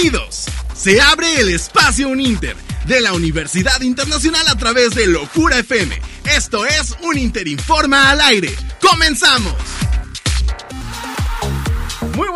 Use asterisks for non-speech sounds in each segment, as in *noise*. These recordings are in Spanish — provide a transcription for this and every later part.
Bienvenidos. Se abre el espacio Uninter de la Universidad Internacional a través de Locura FM. Esto es un Interinforma al aire. ¡Comenzamos!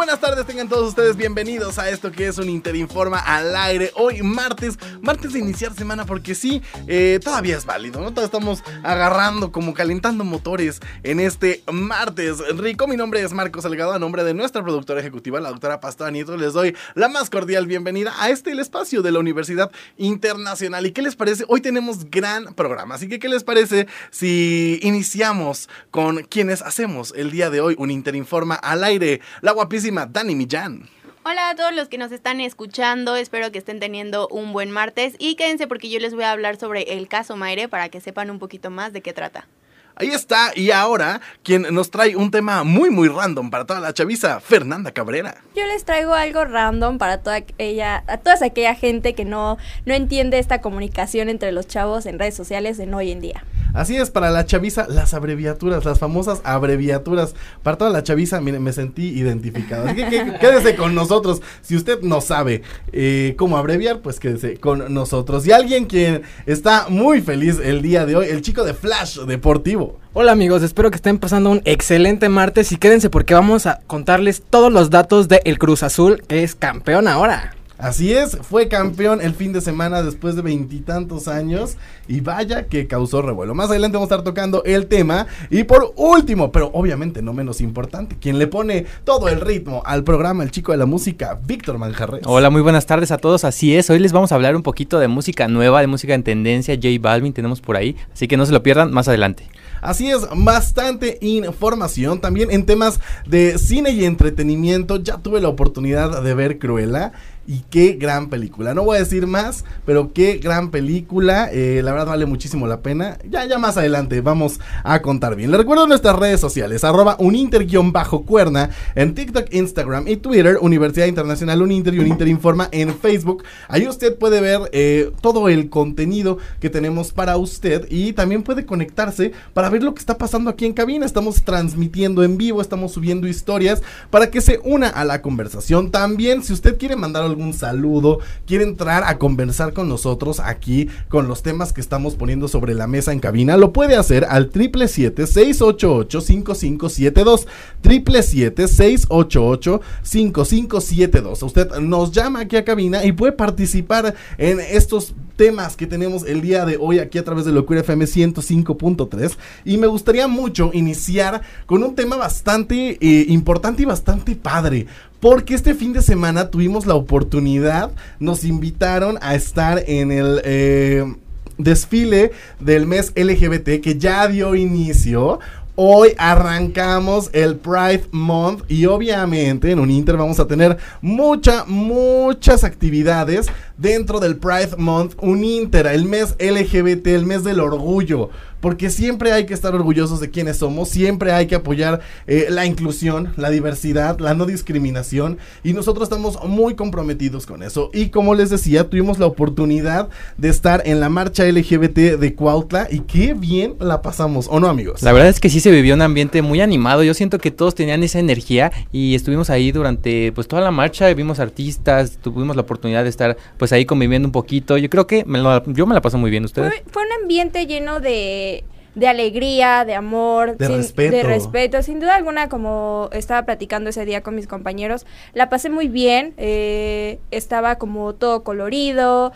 Buenas tardes, tengan todos ustedes bienvenidos a esto que es un Interinforma al aire. Hoy martes, martes de iniciar semana porque sí, eh, todavía es válido, ¿no? Todavía estamos agarrando, como calentando motores en este martes. Rico, mi nombre es Marcos Salgado, a nombre de nuestra productora ejecutiva, la doctora Pastora Nieto, les doy la más cordial bienvenida a este el espacio de la Universidad Internacional. ¿Y qué les parece? Hoy tenemos gran programa, así que ¿qué les parece si iniciamos con quienes hacemos el día de hoy un Interinforma al aire? La guapísima Dani Millán. Hola a todos los que nos están escuchando, espero que estén teniendo un buen martes y quédense porque yo les voy a hablar sobre el caso Maire para que sepan un poquito más de qué trata. Ahí está, y ahora quien nos trae un tema muy muy random para toda la chaviza, Fernanda Cabrera. Yo les traigo algo random para toda aquella, a toda aquella gente que no, no entiende esta comunicación entre los chavos en redes sociales en hoy en día. Así es, para la chaviza, las abreviaturas, las famosas abreviaturas. Para toda la chaviza, miren, me sentí identificado. Así que, quédese con nosotros. Si usted no sabe eh, cómo abreviar, pues quédese con nosotros. Y alguien quien está muy feliz el día de hoy, el chico de Flash Deportivo. Hola amigos, espero que estén pasando un excelente martes y quédense porque vamos a contarles todos los datos de el Cruz Azul, que es campeón ahora. Así es, fue campeón el fin de semana después de veintitantos años y vaya que causó revuelo. Más adelante vamos a estar tocando el tema y por último, pero obviamente no menos importante, quien le pone todo el ritmo al programa, el chico de la música, Víctor Manjarres. Hola, muy buenas tardes a todos, así es, hoy les vamos a hablar un poquito de música nueva, de música en tendencia, J Balvin tenemos por ahí, así que no se lo pierdan más adelante. Así es, bastante información también en temas de cine y entretenimiento. Ya tuve la oportunidad de ver Cruella y qué gran película. No voy a decir más, pero qué gran película. Eh, la verdad vale muchísimo la pena. Ya, ya más adelante vamos a contar bien. Les recuerdo nuestras redes sociales, arroba uninter-cuerna en TikTok, Instagram y Twitter, Universidad Internacional Uninter y Uninter Informa en Facebook. Ahí usted puede ver eh, todo el contenido que tenemos para usted y también puede conectarse para ver lo que está pasando aquí en cabina. Estamos transmitiendo en vivo, estamos subiendo historias para que se una a la conversación. También, si usted quiere mandar algún saludo, quiere entrar a conversar con nosotros aquí con los temas que estamos poniendo sobre la mesa en cabina, lo puede hacer al 777-688-5572. 777-688-5572. Usted nos llama aquí a cabina y puede participar en estos temas que tenemos el día de hoy aquí a través de Locura FM 105.3 y me gustaría mucho iniciar con un tema bastante eh, importante y bastante padre porque este fin de semana tuvimos la oportunidad, nos invitaron a estar en el... Eh, desfile del mes LGBT que ya dio inicio. Hoy arrancamos el Pride Month y obviamente en un Inter vamos a tener muchas, muchas actividades dentro del Pride Month. Un Inter, el mes LGBT, el mes del orgullo porque siempre hay que estar orgullosos de quienes somos, siempre hay que apoyar eh, la inclusión, la diversidad, la no discriminación y nosotros estamos muy comprometidos con eso. Y como les decía, tuvimos la oportunidad de estar en la marcha LGBT de Cuautla y qué bien la pasamos, ¿o no amigos? La verdad es que sí se vivió un ambiente muy animado, yo siento que todos tenían esa energía y estuvimos ahí durante pues toda la marcha, vimos artistas, tuvimos la oportunidad de estar pues ahí conviviendo un poquito, yo creo que yo me la paso muy bien, ¿ustedes? fue un ambiente lleno de de, alegría, de amor, de, respeto. de respeto. Sin duda alguna, como estaba platicando ese día con mis compañeros, la pasé muy bien, eh, estaba como todo colorido,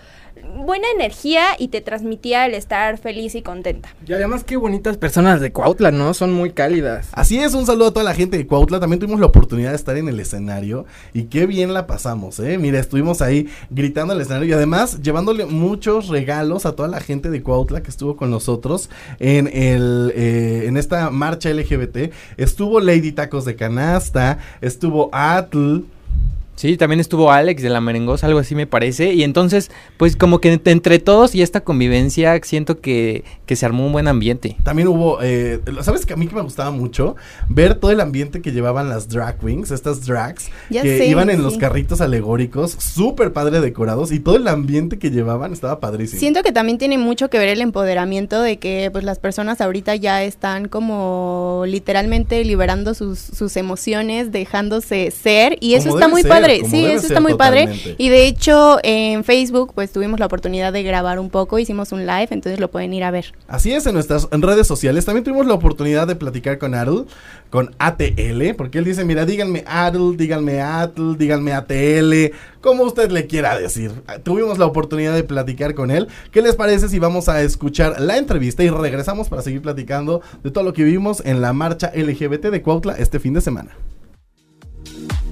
buena energía y te transmitía el estar feliz y contenta. Y además qué bonitas personas de Cuautla, ¿no? Son muy cálidas. Así es, un saludo a toda la gente de Cuautla. También tuvimos la oportunidad de estar en el escenario y qué bien la pasamos, ¿eh? Mira, estuvimos ahí gritando al escenario y además llevándole muchos regalos a toda la gente de Cuautla que estuvo con nosotros en el eh, en esta marcha LGBT. Estuvo Lady Tacos de Canasta, estuvo Atl, Sí, también estuvo Alex de la Merengosa, algo así me parece. Y entonces, pues como que entre todos y esta convivencia, siento que, que se armó un buen ambiente. También hubo, eh, ¿sabes que a mí que me gustaba mucho? Ver todo el ambiente que llevaban las drag wings, estas drags, que iban en los carritos alegóricos, súper padre decorados, y todo el ambiente que llevaban estaba padrísimo. Siento que también tiene mucho que ver el empoderamiento de que pues las personas ahorita ya están como literalmente liberando sus, sus emociones, dejándose ser, y eso está muy padre padre, sí, eso está muy padre. Y de hecho, en Facebook, pues tuvimos la oportunidad de grabar un poco, hicimos un live, entonces lo pueden ir a ver. Así es, en nuestras redes sociales también tuvimos la oportunidad de platicar con Adel, con ATL, porque él dice, mira, díganme Adel, díganme Atl, díganme ATL, como usted le quiera decir. Tuvimos la oportunidad de platicar con él. ¿Qué les parece si vamos a escuchar la entrevista y regresamos para seguir platicando de todo lo que vimos en la marcha LGBT de Cuautla este fin de semana?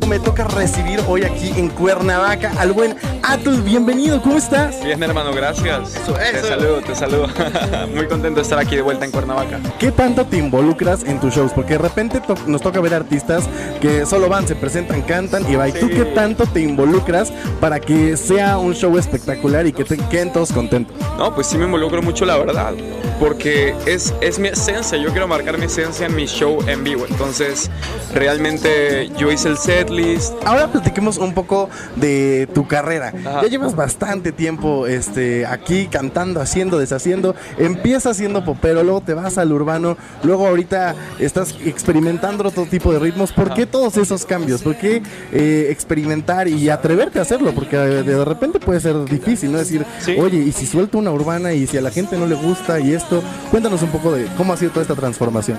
Me toca recibir hoy aquí en Cuernavaca al buen Atul. Bienvenido, ¿cómo estás? Bien, hermano, gracias. Eso, Te saludo, te saludo. *laughs* Muy contento de estar aquí de vuelta en Cuernavaca. ¿Qué tanto te involucras en tus shows? Porque de repente to- nos toca ver artistas que solo van, se presentan, cantan y va. ¿Y tú Sí. qué tanto te involucras para que sea un show espectacular y que te queden todos contentos? No, pues sí me involucro mucho, la verdad. Porque es, es mi esencia. Yo quiero marcar mi esencia en mi show en vivo. Entonces, realmente yo hice el setlist. Ahora platiquemos un poco de tu carrera. Ajá. Ya llevas bastante tiempo este, aquí cantando, haciendo, deshaciendo. Empiezas siendo popero, luego te vas al urbano, luego ahorita estás experimentando otro tipo de ritmos. ¿Por qué todos esos cambios? ¿Por qué eh, experimentar y atreverte a hacerlo? Porque eh, de repente puede ser difícil, ¿no? Decir, Sí. oye, ¿y si suelto una urbana y si a la gente no le gusta y esto? Cuéntanos un poco de cómo ha sido toda esta transformación.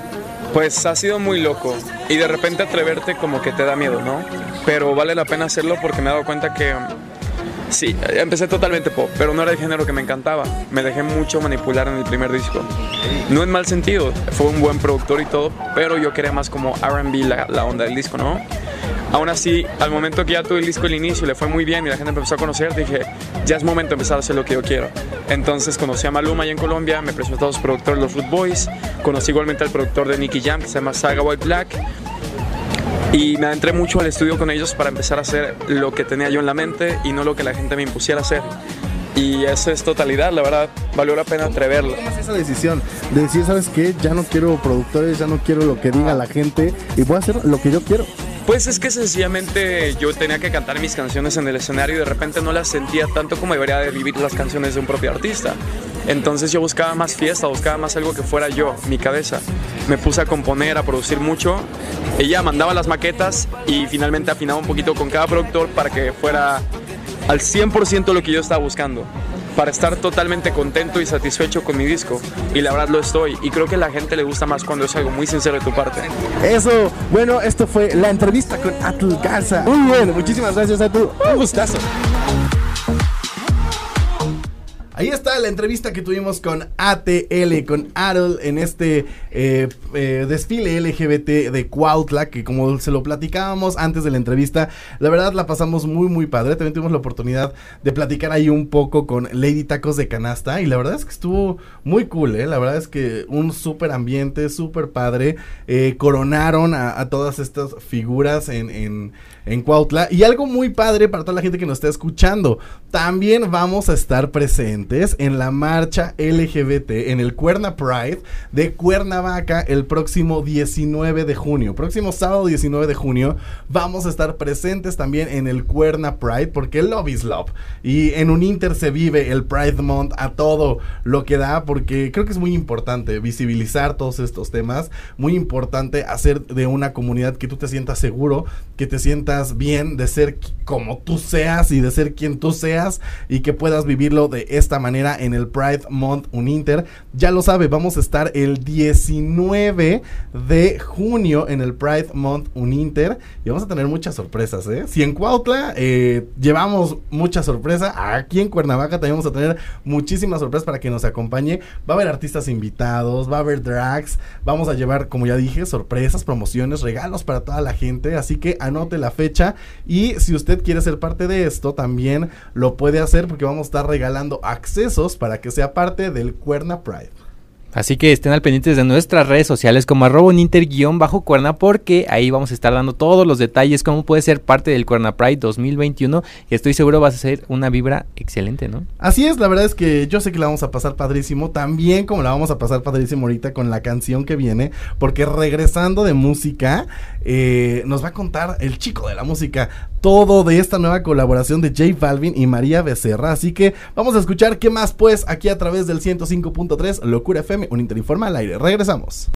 Pues ha sido muy loco. Y de repente atreverte como que te da miedo, ¿no? Pero vale la pena hacerlo porque me he dado cuenta que... Sí, empecé totalmente pop, pero no era el género que me encantaba. Me dejé mucho manipular en el primer disco. No en mal sentido, fue un buen productor y todo, pero yo quería más como RB la, la onda del disco, ¿no? Aún así, al momento que ya tuve el disco al inicio, le fue muy bien y la gente me empezó a conocer, dije, ya es momento de empezar a hacer lo que yo quiero. Entonces conocí a Maluma allá en Colombia, me presentó a los productores los Root Boys, conocí igualmente al productor de Nicky Jam, que se llama Saga White Black, y me adentré mucho al estudio con ellos para empezar a hacer lo que tenía yo en la mente y no lo que la gente me impusiera hacer. Y eso es totalidad, la verdad, valió la pena atreverlo. tomas esa decisión de decir, ¿sabes qué? Ya no quiero productores, ya no quiero lo que diga la gente y voy a hacer lo que yo quiero. Pues es que sencillamente yo tenía que cantar mis canciones en el escenario y de repente no las sentía tanto como debería de vivir las canciones de un propio artista. Entonces yo buscaba más fiesta, buscaba más algo que fuera yo, mi cabeza. Me puse a componer, a producir mucho. Ella mandaba las maquetas y finalmente afinaba un poquito con cada productor para que fuera al 100% lo que yo estaba buscando. Para estar totalmente contento y satisfecho con mi disco. Y la verdad lo estoy. Y creo que a la gente le gusta más cuando es algo muy sincero de tu parte. Eso, bueno, esto fue la entrevista con Atul Garza. Muy bien, muchísimas gracias Atul. Un gustazo. Ahí está la entrevista que tuvimos con ATL, con Atul en este eh, eh, desfile LGBT de Cuautla, que como se lo platicábamos antes de la entrevista, la verdad la pasamos muy muy padre. También tuvimos la oportunidad de platicar ahí un poco con Lady Tacos de Canasta y la verdad es que estuvo muy cool, ¿eh? La verdad es que un súper ambiente, súper padre. Eh, coronaron a, todas estas figuras en, en Cuautla. Y algo muy padre para toda la gente que nos está escuchando. También vamos a estar presentes en la marcha LGBT en el Cuerna Pride de Cuernavaca el próximo 19 de junio. Próximo sábado 19 de junio vamos a estar presentes también en el Cuerna Pride porque love is love. Y en un Inter se vive el Pride Month a todo lo que da porque creo que es muy importante visibilizar todos estos temas. Muy importante hacer de una comunidad que tú te sientas seguro, que te sientas bien de ser como tú seas y de ser quien tú seas y que puedas vivirlo de esta manera en el Pride Month Uninter. Ya lo sabe, vamos a estar el 19 de junio en el Pride Month Uninter y vamos a tener muchas sorpresas, ¿eh? Si en Cuautla eh, llevamos mucha sorpresa, aquí en Cuernavaca también vamos a tener muchísimas sorpresas para que nos acompañe. Va a haber artistas invitados, va a haber drags, vamos a llevar, como ya dije, sorpresas, promociones, regalos para toda la gente, así que anote la y si usted quiere ser parte de esto, también lo puede hacer porque vamos a estar regalando accesos para que sea parte del Cuerna Pride. Así que estén al pendientes de nuestras redes sociales como arroba bajo cuerna porque ahí vamos a estar dando todos los detalles cómo puede ser parte del Cuerna Pride 2021 y estoy seguro va a ser una vibra excelente, ¿no? Así es, la verdad es que yo sé que la vamos a pasar padrísimo, también como la vamos a pasar padrísimo ahorita con la canción que viene, porque regresando de música, eh, nos va a contar el chico de la música todo de esta nueva colaboración de J Balvin y María Becerra, así que vamos a escuchar qué más pues aquí a través del 105.3 Locura FM, un Interinforma al aire, regresamos.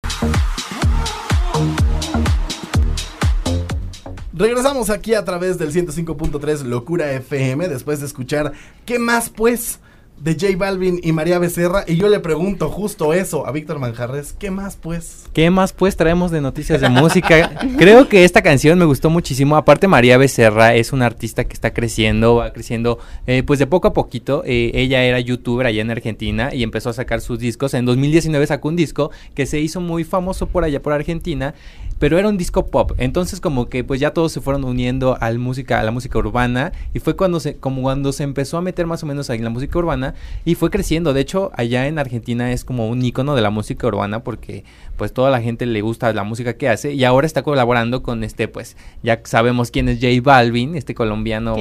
Regresamos aquí a través del 105.3 Locura FM después de escuchar ¿Qué más pues? De J Balvin y María Becerra y yo le pregunto justo eso a Víctor Manjarres, ¿qué más pues? ¿Qué más pues traemos de noticias de música? *laughs* Creo que esta canción me gustó muchísimo. Aparte María Becerra es una artista que está creciendo, va creciendo eh, pues de poco a poquito. Eh, ella era youtuber allá en Argentina y empezó a sacar sus discos. En 2019 sacó un disco que se hizo muy famoso por allá por Argentina pero era un disco pop. Entonces como que pues ya todos se fueron uniendo al música, a la música urbana y fue cuando se, como cuando se empezó a meter más o menos ahí en la música urbana y fue creciendo. De hecho, allá en Argentina es como un icono de la música urbana porque pues toda la gente le gusta la música que hace y ahora está colaborando con este pues ya sabemos quién es J Balvin, este colombiano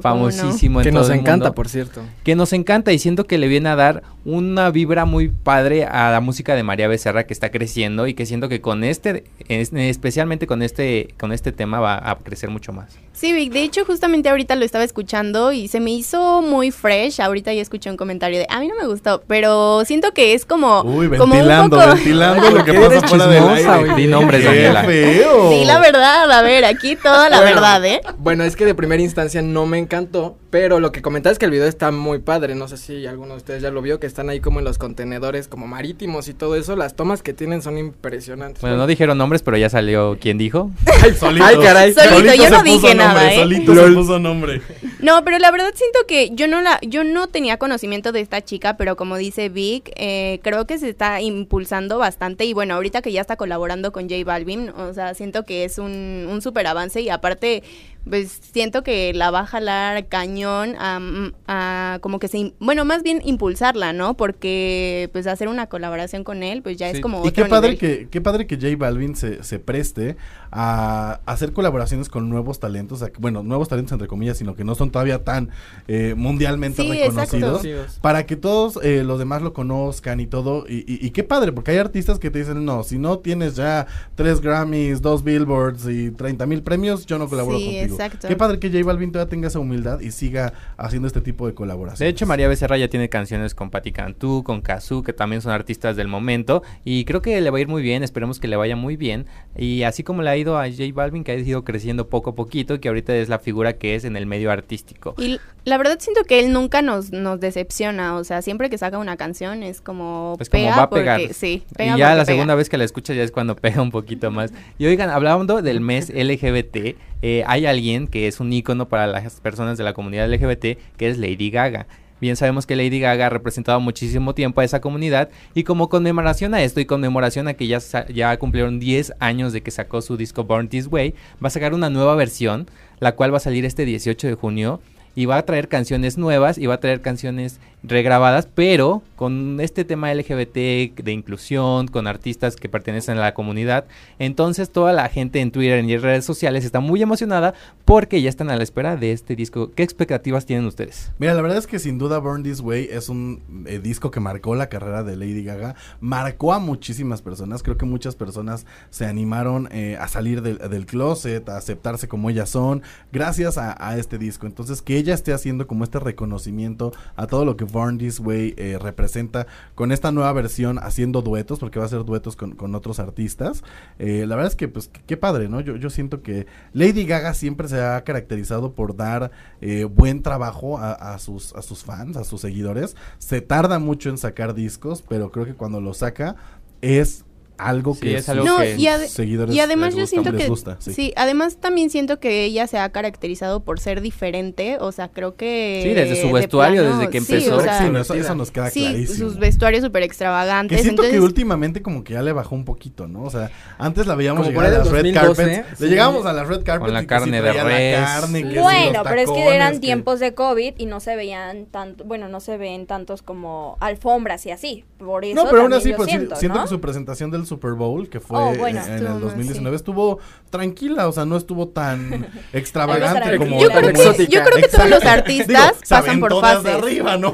famosísimo que nos encanta, por cierto. Que nos encanta y siento que le viene a dar una vibra muy padre a la música de María Becerra que está creciendo y que siento que con este especialmente con este con este tema va a crecer mucho más. Sí, Vic, de hecho justamente ahorita lo estaba escuchando y se me hizo muy fresh. Ahorita ya escuché un comentario de, a mí no me gustó, pero siento que es como Uy, como ventilando, ventilando lo que pasa fuera del aire. Di nombres, Daniela. feo. Sí, la verdad, a ver, aquí toda la Bueno, verdad, ¿eh? Bueno, es que de primera instancia no me encantó, pero lo que comentabas es que el video está muy padre. No sé si alguno de ustedes ya lo vio, que están ahí como en los contenedores como marítimos y todo eso. Las tomas que tienen son impresionantes. Bueno, no dijeron nombres, pero ya salió quién dijo. *laughs* Ay, solito. Ay, caray. Solito, yo se no dije nada, nombre, ¿eh? Solito se puso nombre. No, pero la verdad siento que yo no la, yo no tenía conocimiento de esta chica, pero como dice Vic, eh, creo que se está impulsando bastante y bueno, ahorita que ya está colaborando con J Balvin, o sea, siento que es un, un super avance y aparte, pues siento que la va a jalar cañón a, a como que se, bueno, más bien impulsarla, ¿no? Porque pues hacer una colaboración con él, pues ya es como Y otro qué padre nivel. que, qué padre que J Balvin se, se preste a hacer colaboraciones con nuevos talentos, o sea, bueno, nuevos talentos entre comillas, sino que no son todavía tan eh, mundialmente Sí, reconocidos, exacto. para que todos eh, los demás lo conozcan y todo, y, y- y qué padre, porque hay artistas que te dicen, no, si no tienes ya tres Grammys, dos Billboards y 30 mil premios, yo no colaboro Sí, contigo. Exacto. Qué padre que J Balvin todavía tenga esa humildad y siga haciendo este tipo de colaboraciones. De hecho, María Becerra ya tiene canciones con Patti Cantú, con Kazoo, que también son artistas del momento. Y creo que le va a ir muy bien, esperemos que le vaya muy bien. Y así como le ha ido a J Balvin, que ha ido creciendo poco a poquito, que ahorita es la figura que es en el medio artístico. Y la verdad siento que él nunca nos, nos decepciona, o sea, siempre que saca una canción es como Pues como pega va a porque- pegar. sí, Y ya porque la pega. segunda vez que la escuchas ya es cuando *laughs* pega un poquito más. Y oigan, hablando del mes LGBT, eh, hay alguien que es un ícono para las personas de la comunidad LGBT, que es Lady Gaga. Bien sabemos que Lady Gaga ha representado muchísimo tiempo a esa comunidad y como conmemoración a esto y conmemoración a que ya, ya cumplieron 10 años de que sacó su disco Born This Way, va a sacar una nueva versión, la cual va a salir este 18 de junio y va a traer canciones nuevas y va a traer canciones regrabadas, pero con este tema LGBT de inclusión, con artistas que pertenecen a la comunidad. Entonces toda la gente en Twitter y en redes sociales está muy emocionada porque ya están a la espera de este disco. ¿Qué expectativas tienen ustedes? Mira, la verdad es que sin duda Burn This Way es un eh, disco que marcó la carrera de Lady Gaga, marcó a muchísimas personas, creo que muchas personas se animaron eh, a salir del, closet, a aceptarse como ellas son, gracias a, a este disco. Entonces que ella esté haciendo como este reconocimiento a todo lo que Burn This Way eh, representa con esta nueva versión, haciendo duetos, porque va a ser duetos con, con otros artistas. Eh, la verdad es que, pues, qué padre, ¿no? Yo, yo siento que Lady Gaga siempre se ha caracterizado por dar eh, buen trabajo a, a sus, a sus fans, a sus seguidores. Se tarda mucho en sacar discos, pero creo que cuando lo saca es algo Sí, que es sus algo No, que y, seguidores y además les yo gusta- siento les que gusta, sí. sí. además también siento que ella se ha caracterizado por ser diferente, o sea, creo que Sí, desde su de vestuario, desde que sí, empezó. o sea, Sí, no, eso, eso nos queda sí, clarísimo. sus vestuarios súper Que extravagantes, siento entonces que últimamente como que ya le bajó un poquito, ¿no? O sea, antes la veíamos Como llegar a las red 2012, carpets. sí. Le llegábamos a las red carpets la y que carne de res. La carne, que Sí. Bueno, pero es que eran que- tiempos de COVID y no se veían tanto, bueno, no se ven tantos como alfombras y así. Por eso No, pero aún así, pues sí, siento, siento ¿no? que su presentación del Super Bowl, que fue Oh, bueno, en el más, 2019, sí. estuvo tranquila, o sea, no estuvo tan *laughs* extravagante como yo creo que, yo creo que todos los artistas Digo, pasan por fases. arriba, ¿no?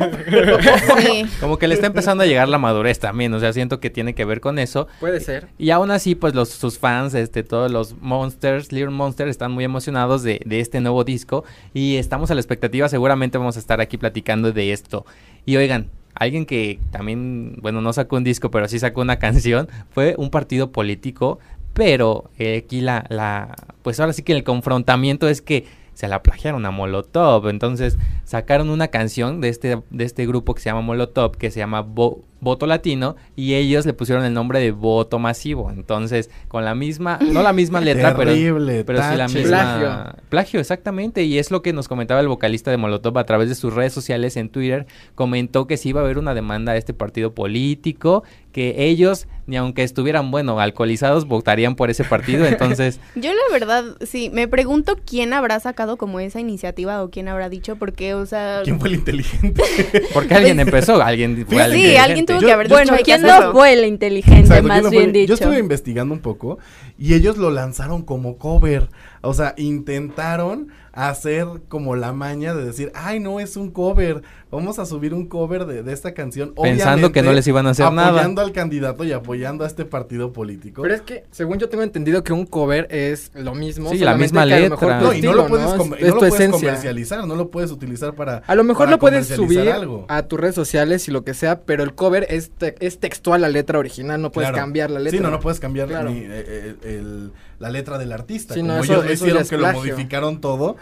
Sí. Como que le está empezando a llegar la madurez también, o sea, siento que tiene que ver con eso. Puede ser. Y aún así, pues los, sus fans, este, todos los Monsters, Little Monsters, están muy emocionados de, de este nuevo disco. Y estamos a la expectativa, seguramente vamos a estar aquí platicando de esto. Y oigan, alguien que también, bueno, no sacó un disco, pero sí sacó una *laughs* canción, fue un partido político pero eh, aquí la, la, pues ahora sí que el confrontamiento es que se la plagiaron a Molotov, entonces sacaron una canción de este, de este grupo que se llama Molotov, que se llama Bo- Voto Latino, y ellos le pusieron el nombre de Voto Masivo, entonces con la misma, no la misma *laughs* letra, pero... Terrible, Pero sí la misma... Plagio. Plagio, exactamente. Y es lo que nos comentaba el vocalista de Molotov a través de sus redes sociales en Twitter. Comentó que sí iba a haber una demanda a este partido político, que ellos, ni aunque estuvieran, bueno, alcoholizados, votarían por ese partido. Entonces, *laughs* Yo la verdad, sí, me pregunto quién habrá sacado como esa iniciativa o quién habrá dicho, porque, o sea... ¿Quién fue el inteligente? *laughs* porque alguien empezó, alguien fue Sí, que- alguien tuvo Yo- que haber yo dicho, Bueno, ¿quién no fue el inteligente, Exacto, más ¿quién no bien fue? dicho? Yo estuve investigando un poco y ellos lo lanzaron como cover. O sea, intentaron hacer como la maña de decir, ay, no, es un cover. Vamos a subir un cover de, de esta canción. Pensando que no les iban a hacer nada. Apoyando al candidato y apoyando a este partido político. Pero es que, según yo tengo entendido que un cover es lo mismo. Sí, la misma que mejor letra. no, y no lo puedes, com- es no lo puedes comercializar, no lo puedes utilizar para. A lo mejor lo puedes subir algo. a tus redes sociales y lo que sea, pero el cover es, te- es textual la letra original, no puedes Claro. cambiar la letra. Sí, no, no puedes cambiar Claro. ni, eh, eh, el- la letra del artista. Sí, como no, eso- ellos eso hicieron, que lo modificaron todo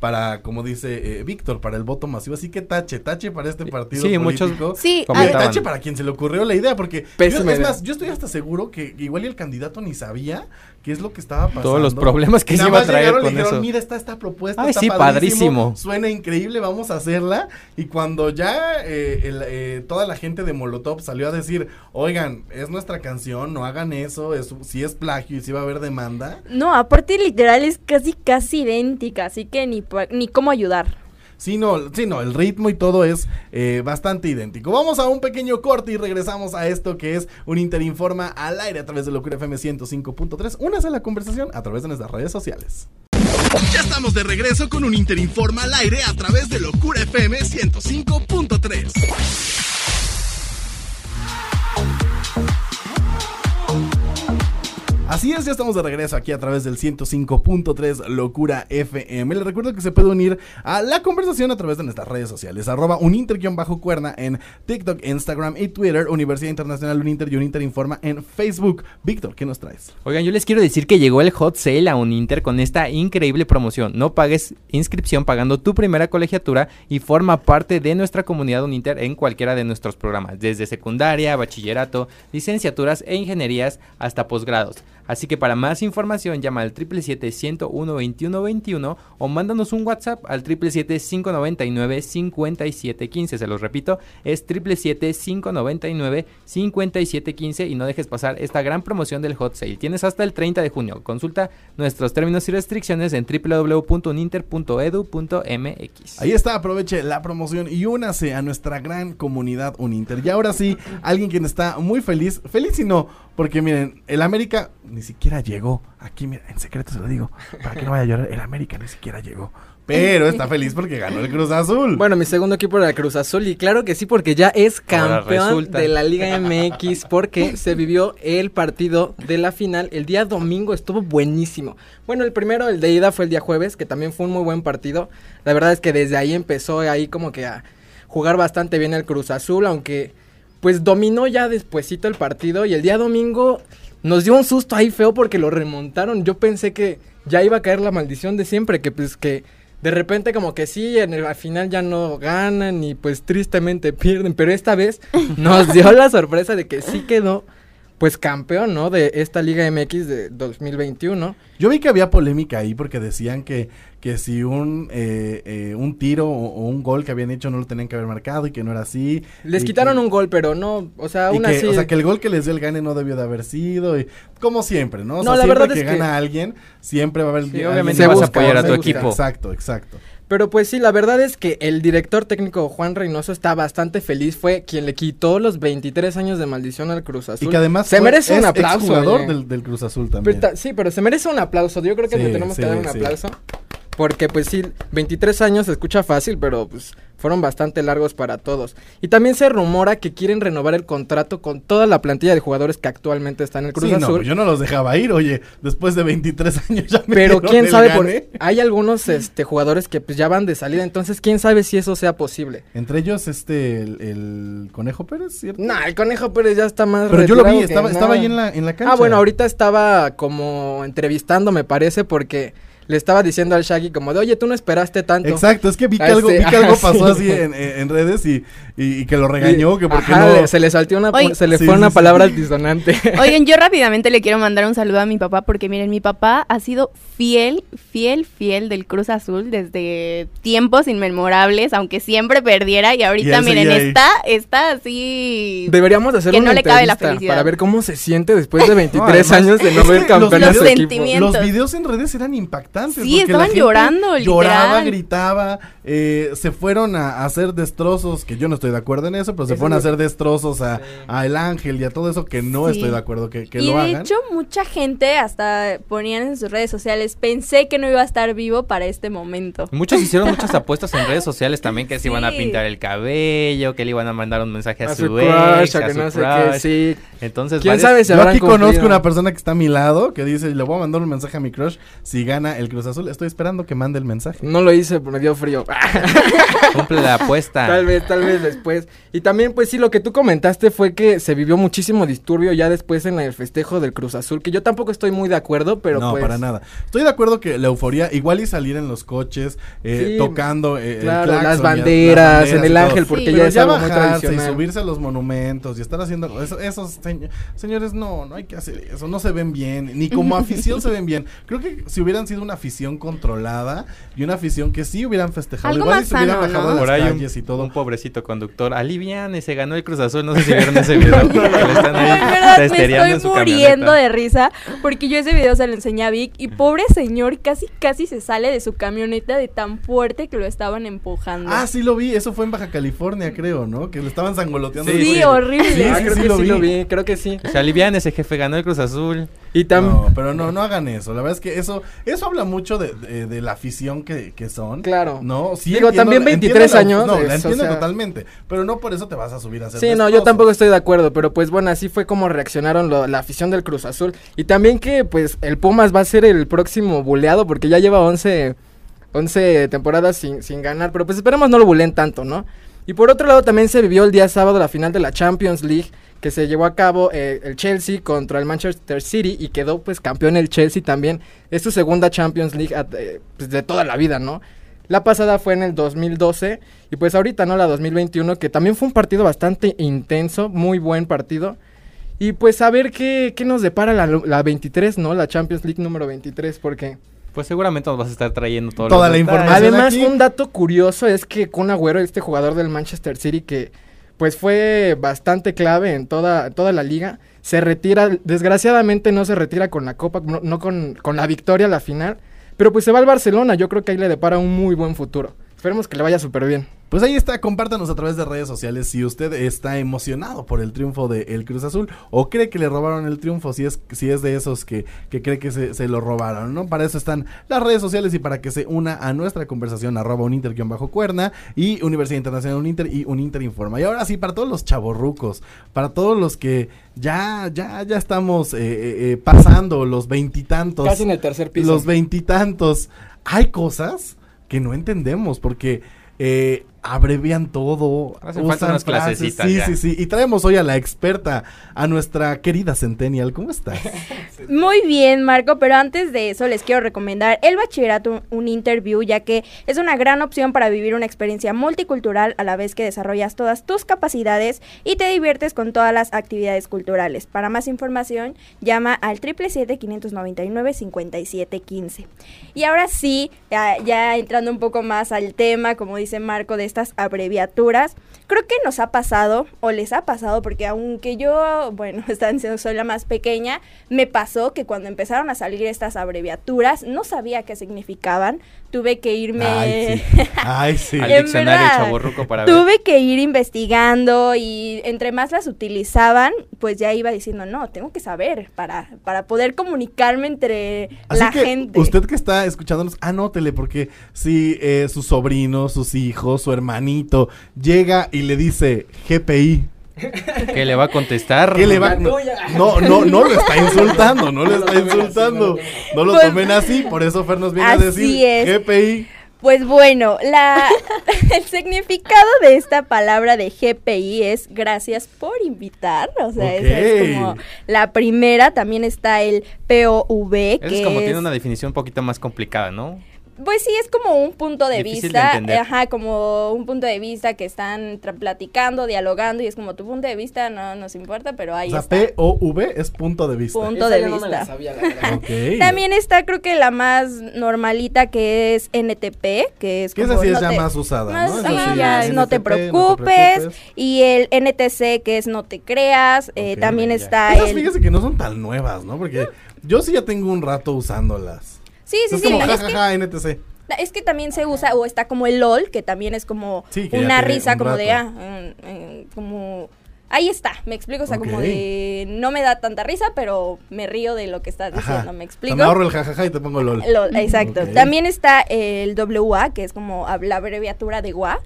para, como dice eh, Víctor, para el voto masivo. Así que tache, tache para este partido Sí, muchos político. Sí, Y comentaban. tache para quien se le ocurrió la idea, porque yo, es más, yo estoy hasta seguro que igual y el candidato ni sabía qué es lo que estaba pasando. Todos los problemas que se iba a traer llegaron con dijeron, eso. mira, está esta propuesta, Ay, está sí, padrísimo. Suena increíble, vamos a hacerla. Y cuando ya eh, el, eh, toda la gente de Molotov salió a decir, oigan, es nuestra canción, no hagan eso, es, si es plagio y si va a haber demanda. No, aparte literal es casi casi idéntica, así que ni, ni cómo ayudar. Sí, no, sí, no, el ritmo y todo es eh, bastante idéntico. Vamos a un pequeño corte y regresamos a esto que es un Interinforma al aire a través de Locura FM 105.3. Únase a la conversación a través de nuestras redes sociales. Ya estamos de regreso con un Interinforma al aire a través de Locura FM 105.3. Así es, ya estamos de regreso aquí a través del 105.3 Locura FM. Les recuerdo que se puede unir a la conversación a través de nuestras redes sociales. Arroba bajo cuerna en TikTok, Instagram y Twitter. Universidad Internacional Uninter y Uninter Informa en Facebook. Víctor, ¿qué nos traes? Oigan, yo les quiero decir que llegó el hot sale a Uninter con esta increíble promoción. No pagues inscripción pagando tu primera colegiatura y forma parte de nuestra comunidad Uninter en cualquiera de nuestros programas, desde secundaria, bachillerato, licenciaturas e ingenierías hasta posgrados. Así que para más información llama al 777-101-2121 o mándanos un WhatsApp al 777-599-5715. Se los repito, es 777-599-5715 y no dejes pasar esta gran promoción del hot sale. Tienes hasta el 30 de junio. Consulta nuestros términos y restricciones en www.uninter.edu.mx. Ahí está, aproveche la promoción y únase a nuestra gran comunidad Uninter. Y ahora sí, alguien quien está muy feliz, feliz y no, porque miren, el América ni siquiera llegó. Aquí, mira, en secreto se lo digo, para que no vaya a llorar, el América ni siquiera llegó. Pero está feliz porque ganó el Cruz Azul. Bueno, mi segundo equipo era Cruz Azul y claro que sí porque ya es campeón de la Liga MX porque se vivió el partido de la final el día domingo, estuvo buenísimo. Bueno, el primero, el de ida fue el día jueves, que también fue un muy buen partido. La verdad es que desde ahí empezó ahí como que a jugar bastante bien el Cruz Azul, aunque pues dominó ya despuesito el partido y el día domingo nos dio un susto ahí feo porque lo remontaron. Yo pensé que ya iba a caer la maldición de siempre, que pues que de repente como que sí, en el, al final ya no ganan y pues tristemente pierden, pero esta vez nos dio la sorpresa de que sí quedó pues campeón, ¿no? De esta Liga MX de 2021. Yo vi que había polémica ahí porque decían que, que si un, eh, eh, un tiro o, o un gol que habían hecho no lo tenían que haber marcado y que no era así. Les quitaron que- un gol, pero no, o sea, aún que, así... O sea, que el gol que les dio el gane no debió de haber sido. Y, como siempre, ¿no? O No, sea, la siempre verdad que es que- gana alguien, siempre va a haber Sí, obviamente vas a apoyar a tu equipo. Exacto, exacto. Pero pues sí, la verdad es que el director técnico Juan Reynoso está bastante feliz. Fue quien le quitó los 23 años de maldición al Cruz Azul. Y que además se fue- merece un aplauso. jugador oye. del, del Cruz Azul también. ta- sí, pero se merece un aplauso. Yo creo que Sí, le tenemos sí, que dar un sí. Porque pues sí, 23 años se escucha fácil, pero pues fueron bastante largos para todos. Y también se rumora que quieren renovar el contrato con toda la plantilla de jugadores que actualmente están en el Cruz Sí, no, Azul. yo no los dejaba ir, oye, después de 23 años ya me Pero quién sabe, por, hay algunos este, jugadores que pues ya van de salida, entonces quién sabe si eso sea posible. Entre ellos, este, el, el Conejo Pérez, ¿cierto? Nah, el Conejo Pérez ya está más Pero yo lo vi, estaba, estaba ahí en la, en la cancha. Ah, bueno, ahorita estaba como entrevistando, me parece, porque le estaba diciendo al Shaggy como de, oye, tú no esperaste tanto. Exacto, es que vi que Ah, algo, vi que algo pasó sí. así en, en- redes y, y- y que lo regañó, que porque Ajá, no... le- se le saltó una, Oye. se le Sí, fue sí, una sí. palabra disonante. *laughs* Oigan, yo rápidamente le quiero mandar un saludo a mi papá porque miren, mi papá ha sido fiel, fiel, fiel del Cruz Azul desde tiempos inmemorables, aunque siempre perdiera y ahorita Y miren, está, está así. Deberíamos hacer Que una no le cabe la felicidad. para ver cómo se siente después de *laughs* 23 además, años de no ver campeón los a su videos- equipo. sentimientos. Los videos en redes eran impactantes. Sí, la estaban gente llorando, Lloraba, literal. gritaba, eh, se fueron a, hacer destrozos, que yo no estoy de acuerdo en eso, pero se Eso fueron a hacer destrozos a, Sí. a El Ángel y a todo eso que no Sí. estoy de acuerdo que, que y lo de hagan. hecho, mucha gente hasta ponían en sus redes sociales, pensé que no iba a estar vivo para este momento. Muchos hicieron *laughs* muchas apuestas en redes sociales también que se iban a Sí. pintar el cabello, que le iban a mandar un mensaje a, A su, su ex, crush, a a que su no sé qué, sí. Entonces, ¿Quién varios- sabe si Yo aquí conozco una persona que está a mi lado que dice, le voy a mandar un mensaje a mi crush si gana el Cruz Azul. Estoy esperando que mande el mensaje. No lo hice, me dio frío. *laughs* Cumple la apuesta. Tal vez, tal vez después. Y también, pues sí, lo que tú comentaste fue que se vivió muchísimo disturbio ya después en el festejo del Cruz Azul, que yo tampoco estoy muy de acuerdo, pero no, pues... para nada. Estoy de acuerdo que la euforía, igual y salir en los coches, eh, Sí, tocando eh, el Claro, claxon las y- banderas, las en el ángel, porque Sí. ya es ya algo muy y subirse a los monumentos y estar haciendo eso- esos señ- señores no, no hay que hacer eso, no se ven bien, ni como *laughs* afición se ven bien. Creo que si hubieran sido una afición controlada y una afición que sí hubieran festejado, Algo igual y más se hubieran sano, bajado ¿no? las Por ahí un, calles y todo. un pobrecito conductor, aliviane, se ganó el Cruz Azul, no sé si vieron ese video, *laughs* que le están ahí me estoy muriendo de risa porque yo ese video se lo enseñé a Vic y pobre señor casi casi se sale de su camioneta de tan fuerte que lo estaban empujando. Ah, sí lo vi, eso fue en Baja California, creo, ¿no? Que le estaban sangoloteando. Sí, horrible. Sí, Ah, sí, creo sí que lo sí vi. lo vi, creo que sí. Se alivian ese jefe, ganó el Cruz Azul. Y también... No, pero no, no hagan eso. La verdad es que eso, eso habla mucho de, de- de la afición que, que son. Claro. No, sí. Digo, entiendo- también entiendo 23 la- años, No, es, la o entiendo sea- totalmente. Pero no por eso te vas a subir a hacer Sí, no, yo tampoco estoy de acuerdo, pero pues bueno, así fue como reaccionaron lo- la afición del Cruz Azul. Y también que pues el Pumas va a ser el próximo buleado porque ya lleva 11, 11 temporadas sin, sin ganar, pero pues esperemos no lo buleen tanto, ¿no? Y por otro lado también se vivió el día sábado la final de la Champions League que se llevó a cabo eh, el Chelsea contra el Manchester City y quedó pues campeón el Chelsea también. Es su segunda Champions League at- eh, pues, de toda la vida, ¿no? La pasada fue en el 2012 y pues ahorita, ¿no? La 2021, que también fue un partido bastante intenso, muy buen partido. Y pues a ver qué, qué nos depara la, la 23, ¿no? La Champions League número 23, porque... Pues seguramente nos vas a estar trayendo todo Toda la información. Además, aquí. un dato curioso es que Kun Agüero, este jugador del Manchester City, que pues fue bastante clave en toda, toda la liga, se retira, desgraciadamente no se retira con la copa, no, no con, con la victoria a la final, pero pues se va al Barcelona, yo creo que ahí le depara un muy buen futuro. Esperemos que le vaya súper bien. Pues ahí está, compártanos a través de redes sociales si usted está emocionado por el triunfo del Cruz Azul o cree que le robaron el triunfo, si es, si es de esos que, que cree que se, se lo robaron, ¿no? Para eso están las redes sociales y para que se una a nuestra conversación, arroba un inter bajo cuerna y Universidad Internacional Uninter y Uninter Informa. Y ahora sí, para todos los chavorrucos, para todos los que ya, ya, ya estamos eh, eh, eh, pasando los veintitantos. Casi en el tercer piso. Los veintitantos. Hay cosas que no entendemos porque eh, abrevian todo. Hacen falta unas clasecitas Sí, ya. sí, sí. Y traemos hoy a la experta, a nuestra querida Centennial. ¿Cómo estás? *laughs* Muy bien, Marco, pero antes de eso les quiero recomendar el bachillerato un interview, ya que es una gran opción para vivir una experiencia multicultural a la vez que desarrollas todas tus capacidades y te diviertes con todas las actividades culturales. Para más información, llama al 777-599-5715. Y ahora sí, ya, ya entrando un poco más al tema, como dice Marco, de estas abreviaturas, creo que nos ha pasado, o les ha pasado, porque aunque yo, bueno, *laughs* están diciendo soy la más pequeña, me pasó que cuando empezaron a salir estas abreviaturas no sabía qué significaban, tuve que irme... Ay, sí. *laughs* Ay, sí. Al diccionario chaborruco para ver. Tuve que ir investigando y entre más las utilizaban, pues ya iba diciendo, no, tengo que saber para, para poder comunicarme entre Así la que gente. usted que está escuchándonos, anótele, porque si eh, su sobrino, sus hijos, su hermanito llega y le dice GPI, *laughs* ¿Qué le va a contestar? ¿qué le va No, no, no, no lo está *laughs* insultando, no lo está insultando. No lo Pues- tomen así, por eso Fer nos viene a decir es. GPI. Pues bueno, la, *laughs* el significado de esta palabra de GPI es gracias por invitar. O sea, esa es como la primera. También está el POV, Eso que es como es- tiene una definición un poquito más complicada, ¿no? Pues sí, es como un punto de Difícil vista, ajá, como un punto de vista que están platicando, dialogando y es como tu punto de vista no nos importa, pero ahí O sea, está. P-O-V es punto de vista. Punto Esa de yo no me la vista. sabía, la. Ok. También está creo que la más normalita que es NTP, que es Que como esa sí es ya te- más usada, más- ¿no? sí, ya, NTP, no te preocupes. Y el NTC que es no te creas, eh, también ya. está Esas el... fíjese que no son tan nuevas, ¿no? Porque yo sí ya tengo un rato usándolas. Sí, sí, es sí, como es que, NTC. es que también se usa, o está como el LOL, que también es como Sí, una risa un como de, ah, como... Ahí está, me explico, o sea, como de... No me da tanta risa, pero me río de lo que estás Ajá. diciendo, ¿me explico? me ahorro el jajaja y te pongo LOL. LOL, exacto. También está el WA, que es como la abreviatura de WA,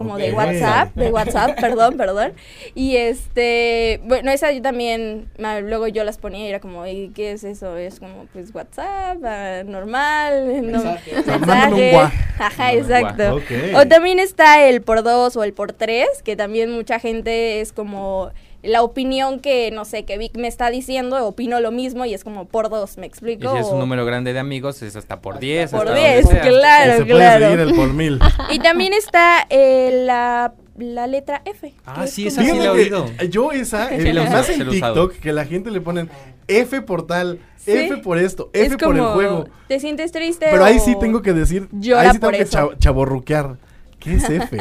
como de. WhatsApp, de WhatsApp, perdón, perdón. Y este, bueno, esa yo también, luego yo las ponía y era como, ¿y qué es eso? Es como, pues WhatsApp, ah, normal, no, Mensaje. O sea, mándame un mensaje. Ajá, exacto. O también está el por dos o el por tres, que también mucha gente es como la opinión que, no sé, que Vic me está diciendo, opino lo mismo y es como por dos, ¿me Y explico? si es un número grande de amigos, es hasta por 10. Por hasta donde 10, sea. claro. Se puede claro. seguir el por mil. *laughs* Y también está eh, la, la letra F. Ah, es sí, como- esa sí la he oído. que yo esa, *laughs* Sí, eh, más usado, en. TikTok, que la gente le ponen F por tal, Sí. F por esto, F es por el juego. ¿Te sientes triste? Pero ahí sí tengo que decir, ahí sí tengo que chaborruquear. ¿Qué es F?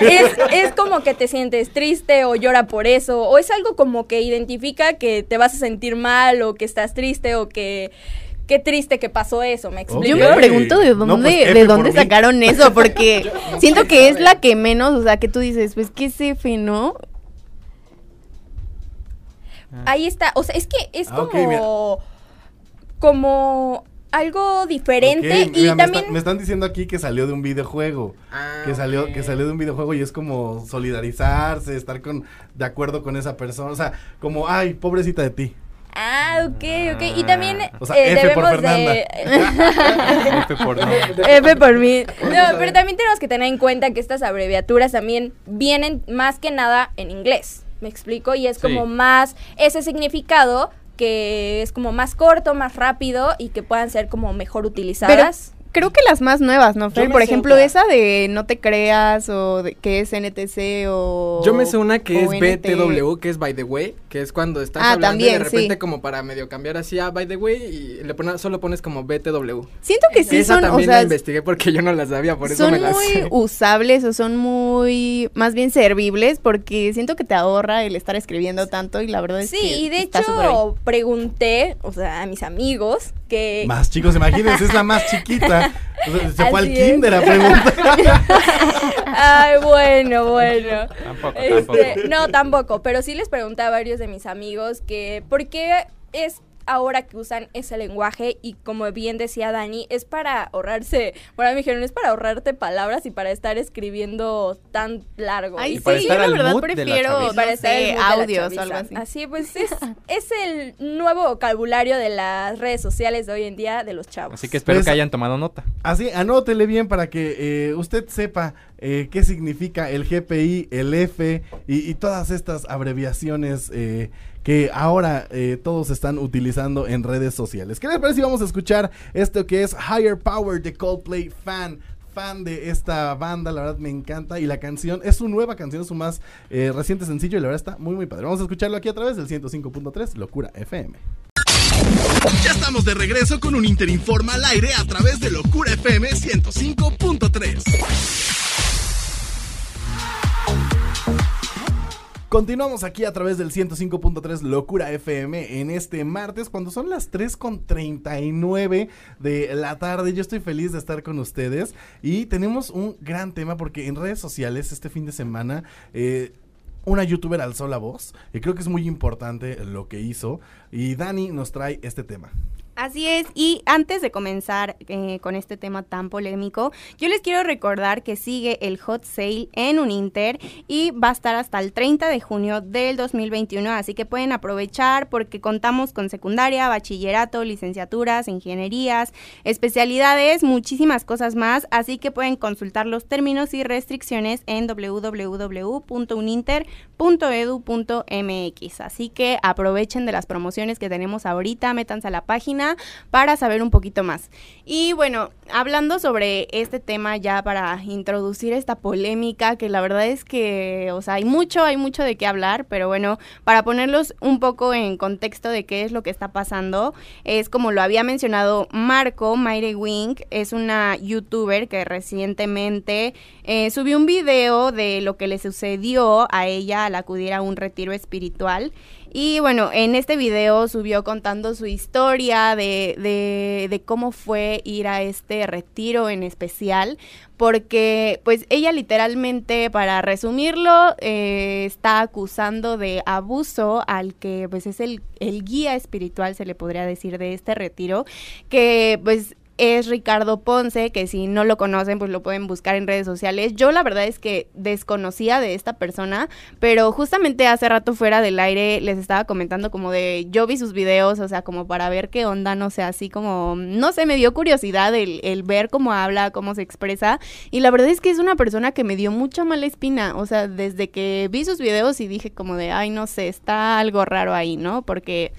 Es, es como que te sientes triste o llora por eso, o es algo como que identifica que te vas a sentir mal o que estás triste o que qué triste que pasó eso, me explico. Yo me pregunto de No, dónde, pues, F de por dónde mí. sacaron eso, porque *laughs* siento que es la que menos, o sea, que tú dices, pues, ¿qué es F, no? Ahí está, o sea, es que es Ah, como como algo diferente y mira, me, también está- me están diciendo aquí que salió de un videojuego. Ah, que salió, que salió de un videojuego y es como solidarizarse, estar con, de acuerdo con esa persona. O sea, como, ay, pobrecita de ti. Ah, ok, ok. Y también O sea, eh, F por debemos de... *laughs* F por no. F por mí. *laughs* No, pero también tenemos que tener en cuenta que estas abreviaturas también vienen más que nada en inglés. ¿Me explico? Y es Sí. como más ese significado que es como más corto, más rápido y que puedan ser como mejor utilizadas. Creo que las más nuevas, ¿no, Fer? Por ejemplo, otra. esa de no te creas o de, que es NTC o... Yo me sé una que es NT. BTW, que es by the way, que es cuando estás Ah, hablando y también, de repente sí. como para medio cambiar así a by the way y le solo pones como BTW. Siento que sí Esa son, o también sea, la investigué porque yo no la sabía, por eso son me la muy sé. usables o son muy, más bien servibles porque siento que te ahorra el estar escribiendo tanto y la verdad es Sí, que y de hecho pregunté, o sea, a mis amigos que... Más chicos, imagínense, es la más chiquita. *laughs* Se fue al Así es. kinder a preguntar. *laughs* Ay, bueno, bueno. Tampoco, Este, tampoco. no, tampoco, pero sí les pregunté a varios de mis amigos que por qué es ahora que usan ese lenguaje y como bien decía Dani, es para ahorrarse, bueno, me dijeron, es para ahorrarte palabras y para estar escribiendo tan largo. Ay, Y Y para sí, estar yo la verdad mood de la prefiero, para estar audios o algo así. Así pues es, *laughs* es el nuevo vocabulario de las redes sociales de hoy en día de los chavos. Así que espero Pues- que hayan tomado nota. Así, anótele bien para que eh, usted sepa eh, qué significa el GPI, el F y, y todas estas abreviaciones eh, que ahora eh, todos están utilizando en redes sociales. ¿Qué les parece si vamos a escuchar esto que es Higher Power de Coldplay Fan? Fan de esta banda, la verdad me encanta. Y la canción es su nueva canción, es su más eh, reciente sencillo y la verdad está muy, muy padre. Vamos a escucharlo aquí a través del 105.3 Locura FM. Ya estamos de regreso con un Interinforma al aire a través de Locura FM 105.3. Continuamos aquí a través del 105.3 Locura FM en este martes cuando son las 3 con 39 de la tarde. Yo estoy feliz de estar con ustedes y tenemos un gran tema porque en redes sociales este fin de semana eh, una youtuber alzó la voz y creo que es muy importante lo que hizo y Dani nos trae este tema. Así es, y antes de comenzar eh, con este tema tan polémico, yo les quiero recordar que sigue el hot sale en Uninter y va a estar hasta el 30 de junio del 2021, así que pueden aprovechar porque contamos con secundaria, bachillerato, licenciaturas, ingenierías, especialidades, muchísimas cosas más, así que pueden consultar los términos y restricciones en www.uninter.edu.mx. Así que aprovechen de las promociones que tenemos ahorita, métanse a la página para saber un poquito más. Y bueno, hablando sobre este tema ya para introducir esta polémica, que la verdad es que, o sea, hay mucho, hay mucho de qué hablar, pero bueno, para ponerlos un poco en contexto de qué es lo que está pasando, es como lo había mencionado Marco, Mayre Wink, es una youtuber que recientemente eh, subió un video de lo que le sucedió a ella al acudir a un retiro espiritual. Y bueno, en este video subió contando su historia de, de, cómo fue ir a este retiro en especial, porque pues ella literalmente, para resumirlo, eh, está acusando de abuso al que pues es el, el guía espiritual, se le podría decir, de este retiro, que pues es Ricardo Ponce, que si no lo conocen, pues lo pueden buscar en redes sociales. Yo la verdad es que desconocía de esta persona, pero justamente hace rato fuera del aire les estaba comentando como de, yo vi sus videos, o sea, como para ver qué onda, no sé, así como, no sé, me dio curiosidad el, el ver cómo habla, cómo se expresa, y la verdad es que es una persona que me dio mucha mala espina, o sea, desde que vi sus videos y dije como de, ay, no sé, está algo raro ahí, ¿no? Porque...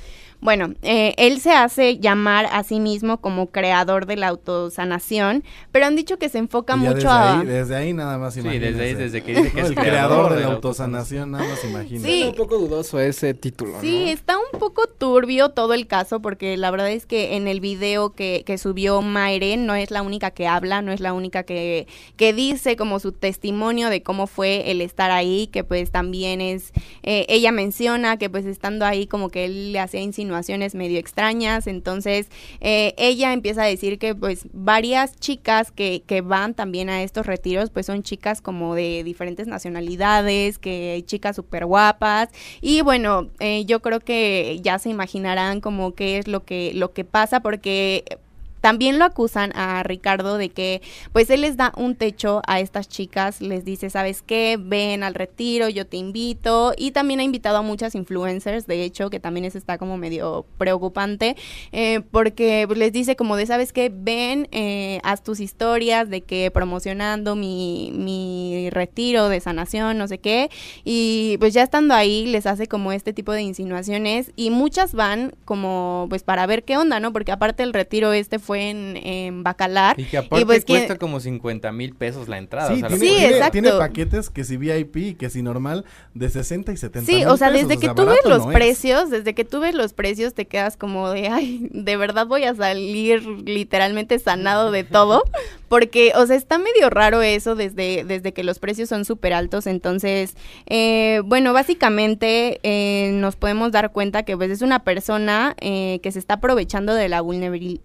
Bueno, eh, él se hace llamar a sí mismo como creador de la autosanación, pero han dicho que se enfoca mucho desde a... Ahí, desde ahí nada más Sí, desde ahí, desde que dice que no, es el creador de la autosanación, nada más imagina. Sí. Es un poco dudoso ese título, Sí, ¿no? está un poco turbio todo el caso porque la verdad es que en el video que, que subió Mayre no es la única que habla, no es la única que, que dice como su testimonio de cómo fue el estar ahí, que pues también es, eh, ella menciona que pues estando ahí como que él le hacía insinuaciones medio extrañas, entonces eh, ella empieza a decir que pues varias chicas que, que van también a estos retiros pues son chicas como de diferentes nacionalidades, que hay chicas súper guapas y bueno, eh, yo creo que ya se imaginarán como qué es lo que, lo que pasa porque también lo acusan a Ricardo de que pues él les da un techo a estas chicas, les dice, ¿sabes qué? Ven al retiro, yo te invito y también ha invitado a muchas influencers, de hecho, que también eso está como medio preocupante, eh, porque pues, les dice como de, ¿sabes qué? Ven, eh, haz tus historias de que promocionando mi, mi retiro de sanación, no sé qué, y pues ya estando ahí les hace como este tipo de insinuaciones y muchas van como pues para ver qué onda, ¿no? Porque aparte el retiro este fue en, en Bacalar. Y que aparte pues, cuesta ¿quién- como 50 mil pesos la entrada. Sí, o sea, tiene, Sí, tiene- exacto. tiene paquetes que si VIP y que si normal de 60 y 70 Sí, o sea, pesos, desde o que sea, tú ves los no es. precios, desde que tú ves los precios te quedas como de, ay, de verdad voy a salir literalmente sanado de todo, *laughs* porque, o sea, está medio raro eso desde, desde que los precios son súper altos, entonces, eh, bueno, básicamente eh, nos podemos dar cuenta que pues es una persona eh, que se está aprovechando de la vulnerabil-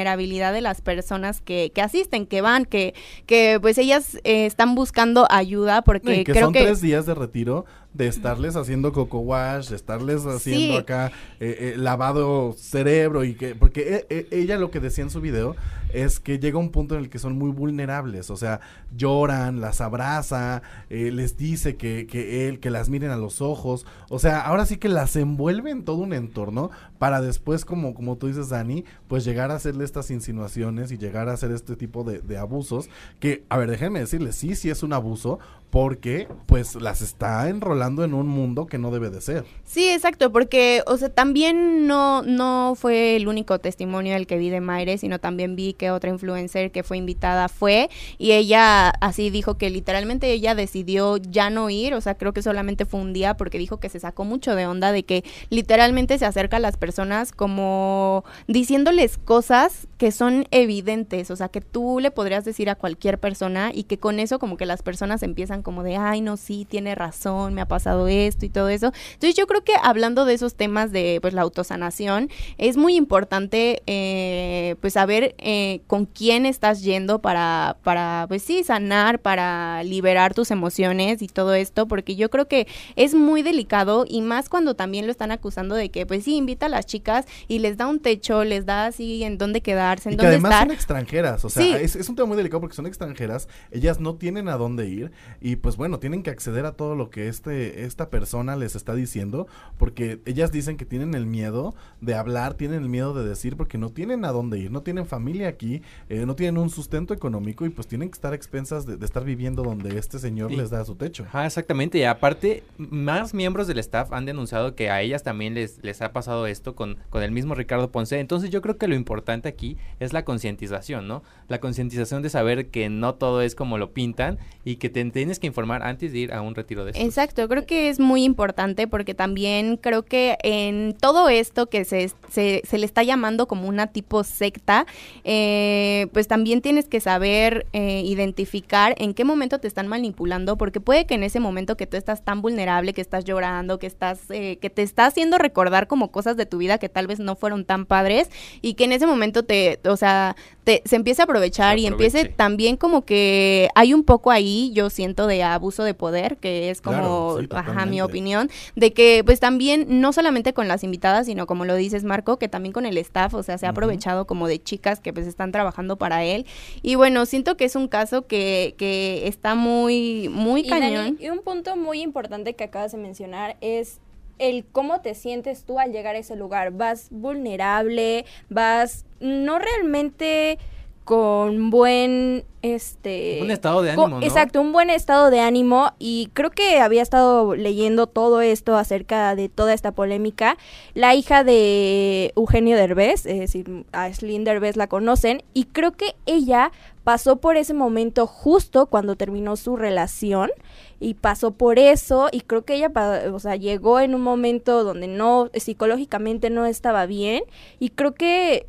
vulnerabilidad de las personas que, que asisten, que van, que, que pues ellas eh, están buscando ayuda, porque Y que creo son que... tres días de retiro de estarles haciendo coco wash, de estarles haciendo Sí. acá eh, eh, lavado cerebro y que porque e- e- ella lo que decía en su video es que llega un punto en el que son muy vulnerables, o sea, lloran, las abraza, eh, les dice que, que él, que las miren a los ojos, o sea, ahora sí que las envuelve en todo un entorno para después, como, como tú dices, Dani, pues llegar a hacerle estas insinuaciones y llegar a hacer este tipo de, de abusos, que, a ver, déjenme decirles, sí, sí es un abuso, porque pues las está enrolando en un mundo que no debe de ser. Sí, exacto, porque, o sea, también no, no fue el único testimonio el que vi de Mayre, sino también vi que otra influencer que fue invitada fue y ella así dijo que literalmente ella decidió ya no ir, o sea, creo que solamente fue un día porque dijo que se sacó mucho de onda de que literalmente se acerca a las personas como diciéndoles cosas que son evidentes, o sea, que tú le podrías decir a cualquier persona y que con eso como que las personas empiezan como de, ay, no, sí, tiene razón, me ha pasado esto y todo eso. Entonces yo creo que hablando de esos temas de pues la autosanación, es muy importante eh, pues saber eh, con quién estás yendo para, para, pues sí, sanar, para liberar tus emociones y todo esto, porque yo creo que es muy delicado y más cuando también lo están acusando de que pues sí, invita a las chicas y les da un techo, les da así en dónde quedarse, en Y que dónde además estar. son extranjeras, o sea, Sí. es, es un tema muy delicado porque son extranjeras, ellas no tienen a dónde ir y pues bueno, tienen que acceder a todo lo que este esta persona les está diciendo porque ellas dicen que tienen el miedo de hablar, tienen el miedo de decir porque no tienen a dónde ir, no tienen familia aquí, eh, no tienen un sustento económico y pues tienen que estar a expensas de, de estar viviendo donde este señor Sí. les da su techo. Exactamente. Y aparte, más miembros del staff han denunciado que a ellas también les, les ha pasado esto con, con el mismo Ricardo Ponce. Entonces yo creo que lo importante aquí es la concientización, ¿no? La concientización de saber que no todo es como lo pintan y que te tienes que informar antes de ir a un retiro de estos. Exacto, creo que es muy importante porque también creo que en todo esto que se, se, se le está llamando como una tipo secta, eh, pues también tienes que saber eh, identificar en qué momento te están manipulando, porque puede que en ese momento que tú estás tan vulnerable, que estás llorando, que estás, eh, que te está haciendo recordar como cosas de tu vida que tal vez no fueron tan padres y que en ese momento te, o sea, te, se empiece a aprovechar Se y empiece también como que hay un poco ahí, yo siento, de abuso de poder, que es como, Claro, sí, ajá, mi opinión, de que pues también, no solamente con las invitadas, sino como lo dices, Marco, que también con el staff, o sea, se ha aprovechado como de chicas que pues están trabajando para él. Y bueno, siento que es un caso que, que está muy, muy Y, Dani, cañón. y un punto muy importante que acabas de mencionar es el cómo te sientes tú al llegar a ese lugar. Vas vulnerable, vas no realmente con buen este Un estado de ánimo, ¿no? Exacto, un buen estado de ánimo y creo que había estado leyendo todo esto acerca de toda esta polémica. La hija de Eugenio Derbez, es decir, a Derbez la conocen y creo que ella pasó por ese momento justo cuando terminó su relación y pasó por eso y creo que ella o sea, llegó en un momento donde no psicológicamente no estaba bien y creo que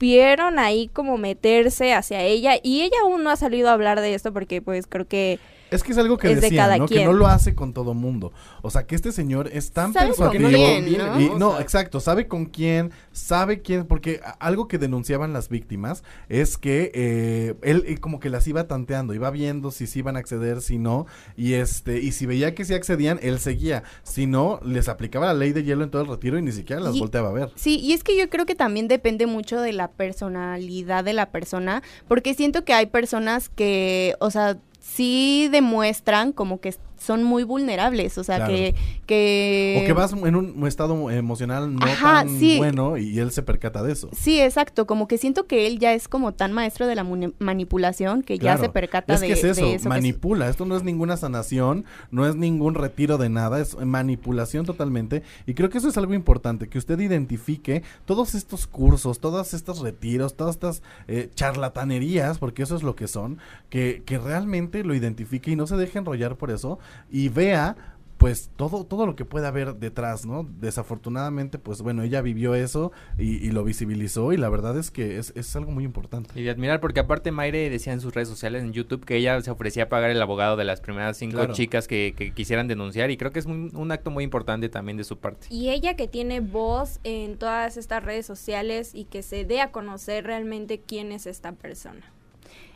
supieron ahí como meterse hacia ella y ella aún no ha salido a hablar de esto porque pues creo que Es que es algo que Es de cada ¿no? Que quien. no lo hace con todo mundo. O sea, que este señor es tan Sabe con persuasivo. quién, ¿no? y- O no, sea- exacto, sabe con quién, sabe quién, porque algo que denunciaban las víctimas es que eh, él eh, como que las iba tanteando, iba viendo si sí iban a acceder, si no, y este, y si veía que sí accedían, él seguía, si no, les aplicaba la ley de hielo en todo el retiro y ni siquiera las Y- volteaba a ver. Sí, y es que yo creo que también depende mucho de la personalidad de la persona, porque siento que hay personas que, o sea, sí demuestran como que son muy vulnerables, o sea, Claro. que, que... O que vas en un estado emocional no Ajá, tan sí. bueno y, él se percata de eso. Sí, exacto, como que siento que él ya es como tan maestro de la manipulación que ya se percata es de, que es eso, de eso manipula. Esto no es ninguna sanación, no es ningún retiro de nada, es manipulación totalmente. Y creo que eso es algo importante, que usted identifique todos estos cursos, todos estos retiros, todas estas eh, charlatanerías, porque eso es lo que son, que, que realmente lo identifique y no se deje enrollar por eso y vea pues todo todo lo que puede haber detrás, ¿no? Desafortunadamente, pues bueno, ella vivió eso y, y lo visibilizó y la verdad es que es, es algo muy importante. Y de admirar, porque aparte Mayre decía en sus redes sociales, en YouTube, que ella se ofrecía a pagar el abogado de las primeras cinco Claro. chicas que, que quisieran denunciar. Y creo que es un, un acto muy importante también de su parte. Y ella que tiene voz en todas estas redes sociales y que se dé a conocer realmente quién es esta persona.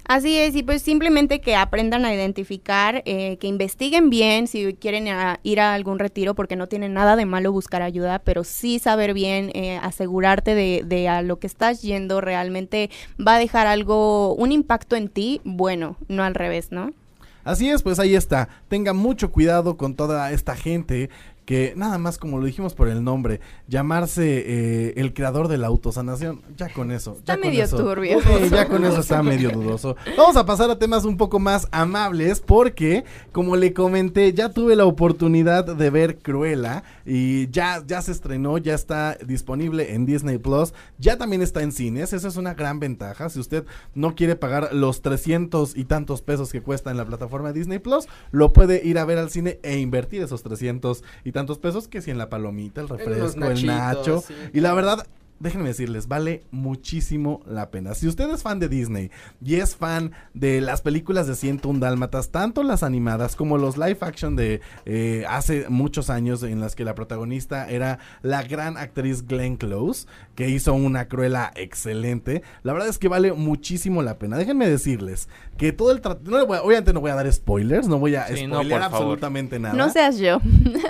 Así es, y pues simplemente que aprendan a identificar, eh, que investiguen bien si quieren a- ir a algún retiro, porque no tiene nada de malo buscar ayuda, pero sí saber bien, eh, asegurarte de, de a lo que estás yendo realmente va a dejar algo, un impacto en ti, bueno, no al revés, ¿no? Así es, pues ahí está. Tenga mucho cuidado con toda esta gente que nada más como lo dijimos por el nombre, llamarse eh, el creador de la autosanación, ya con eso. Está ya con medio eso- turbio. Ya con eso está medio dudoso. Vamos a pasar a temas un poco más amables porque, como le comenté, ya tuve la oportunidad de ver Cruella y ya, ya se estrenó, ya está disponible en Disney Plus, ya también está en cines, esa es una gran ventaja. Si usted no quiere pagar los 300 y tantos pesos que cuesta en la plataforma de Disney Plus, lo puede ir a ver al cine e invertir esos 300 y tantos pesos que si en la palomita, el refresco, el nacho. sí. Y la verdad, déjenme decirles, vale muchísimo la pena. Si usted es fan de Disney y es fan de las películas de 101 Dálmatas, tanto las animadas como los live action de eh, hace muchos años en las que la protagonista era la gran actriz Glenn Close, que hizo una cruela excelente, la verdad es que vale muchísimo la pena. Déjenme decirles que todo el trato, no le voy a- obviamente no voy a dar spoilers, no voy a Sí, no, favor. absolutamente nada. No seas yo.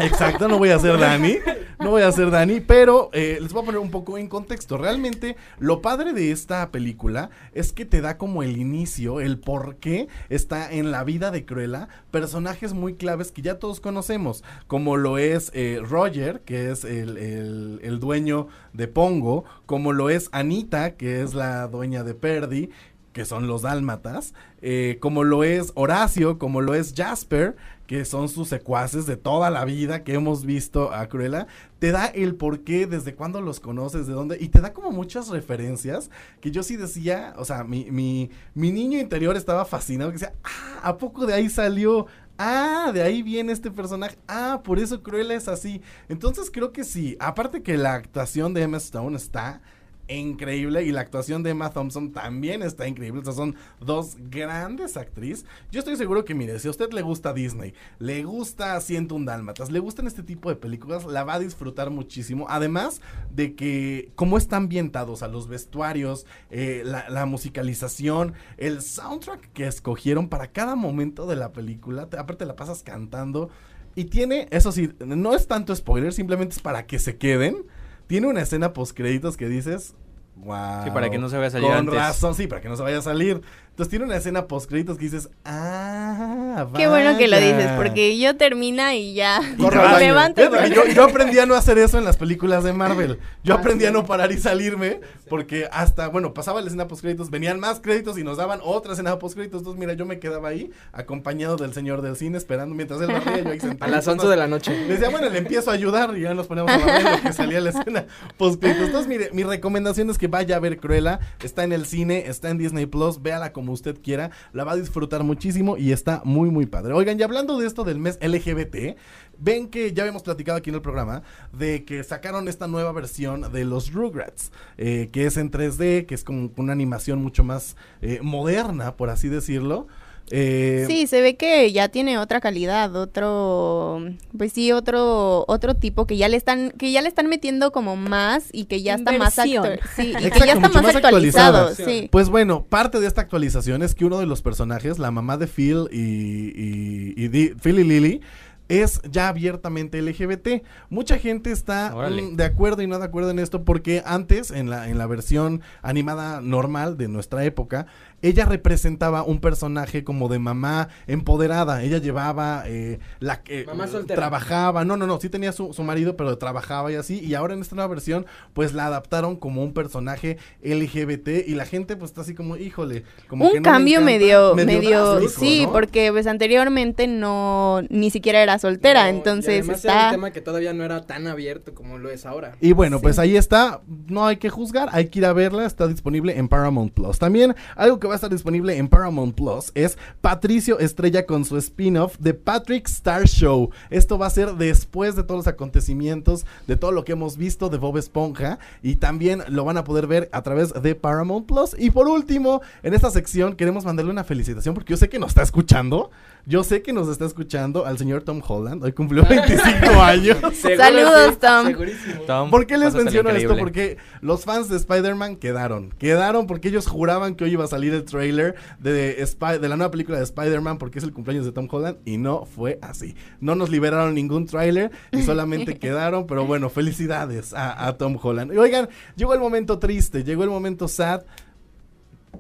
Exacto, no voy a ser Dani. No voy a ser Dani, pero eh, les voy a poner un poco en contexto. Realmente, lo padre de esta película es que te da como el inicio, el por qué está en la vida de Cruella personajes muy claves que ya todos conocemos, como lo es eh, Roger, que es el, el- el dueño de Pongo, como lo es Anita, que es la dueña de Perdi, que son los dálmatas, eh, como lo es Horacio, como lo es Jasper, que son sus secuaces de toda la vida que hemos visto a Cruella, te da el por qué, desde cuándo los conoces, de dónde, y te da como muchas referencias que yo sí decía, o sea, mi, mi, mi niño interior estaba fascinado, que decía, ah, ¿a poco de ahí salió? Ah, de ahí viene este personaje. Ah, por eso Cruella es así. Entonces creo que sí. Aparte que la actuación de Emma Stone está increíble y la actuación de Emma Thompson también está increíble. O sea, son dos grandes actrices. Yo estoy seguro que, mire, si a usted le gusta Disney, le gusta un Dálmatas, le gustan este tipo de películas, la va a disfrutar muchísimo. Además de que, como está ambientado, o los vestuarios, eh, la, musicalización, el soundtrack que escogieron para cada momento de la película, te- aparte la pasas cantando. Y tiene, eso sí, no es tanto spoiler, simplemente es para que se queden. Tiene una escena post créditos que dices, wow. Sí, para que no se vaya a salir Con antes. razón, sí, para que no se vaya a salir. Entonces tiene una escena post créditos que dices, ah, Qué bueno que lo vaya". dices, porque yo termina y ya *laughs* me levanto. Yo, yo aprendí a no hacer eso en las películas de Marvel. Yo aprendí a no parar y salirme porque hasta, bueno, pasaba la escena post créditos, venían más créditos y nos daban otra escena post créditos. Entonces, mira, yo me quedaba ahí acompañado del señor del cine esperando mientras él barría yo ahí *laughs* sentado. A las 11 de la noche. Le decía, bueno, le empiezo a ayudar y ya nos ponemos a barrer lo que salía la escena post créditos. Entonces, mire, mi recomendación es que vaya a ver Cruella. Está en el cine, está en Disney Plus, véala como usted quiera. La va a disfrutar muchísimo y está muy, muy padre. Oigan, y hablando de esto del mes LGBT, ven que ya habíamos platicado aquí en el programa de que sacaron esta nueva versión de los Rugrats, eh, que es en 3D, que es como una animación mucho más eh, moderna, por así decirlo. Eh, Sí, se ve que ya tiene otra calidad, otro, pues sí, otro, otro tipo que ya le están, que ya le están metiendo como más y que ya está más actu- sí, y que Exacto, ya está más más actualizado, sí. Pues bueno, parte de esta actualización es que uno de los personajes, la mamá de Phil y, y- y Di- Phil y Lily, es ya abiertamente LGBT. Mucha gente está Órale. mm, de acuerdo y no de acuerdo en esto porque antes, en la, en la versión animada normal de nuestra época, ella representaba un personaje como de mamá empoderada. Ella llevaba eh, la que Mamá soltera. trabajaba. No, no, no, sí tenía su, su marido, pero trabajaba y así. Y ahora en esta nueva versión, pues la adaptaron como un personaje LGBT. Y la gente, pues está así como, híjole, como que Un me cambio encanta, medio, medio, drástico, sí, ¿no? porque pues anteriormente no, ni siquiera era soltera, No, y entonces además Era está... un tema que todavía no era tan abierto como lo es ahora. Y bueno, Sí. pues ahí está. No hay que juzgar, hay que ir a verla. Está disponible en Paramount Plus. También algo que va a estar disponible en Paramount Plus es Patricio Estrella con su spin-off de Patrick Star Show. Esto va a ser después de todos los acontecimientos, de todo lo que hemos visto de Bob Esponja. Y también lo van a poder ver a través de Paramount Plus. Y por último, en esta sección queremos mandarle una felicitación porque yo sé que nos está escuchando. Yo sé que nos está escuchando al señor Tom Holland. Hoy cumplió *laughs* 25 años. Saludos, Tom. Segurísimo. Tom, ¿Por qué les menciono esto? Porque los fans de Spider-Man quedaron. Quedaron porque ellos juraban que hoy iba a salir el trailer de, Spy- de la nueva película de Spider-Man porque es el cumpleaños de Tom Holland y no fue así. No nos liberaron ningún trailer y *laughs* solamente quedaron, pero bueno, felicidades a, a Tom Holland. Y oigan, llegó el momento triste, llegó el momento sad.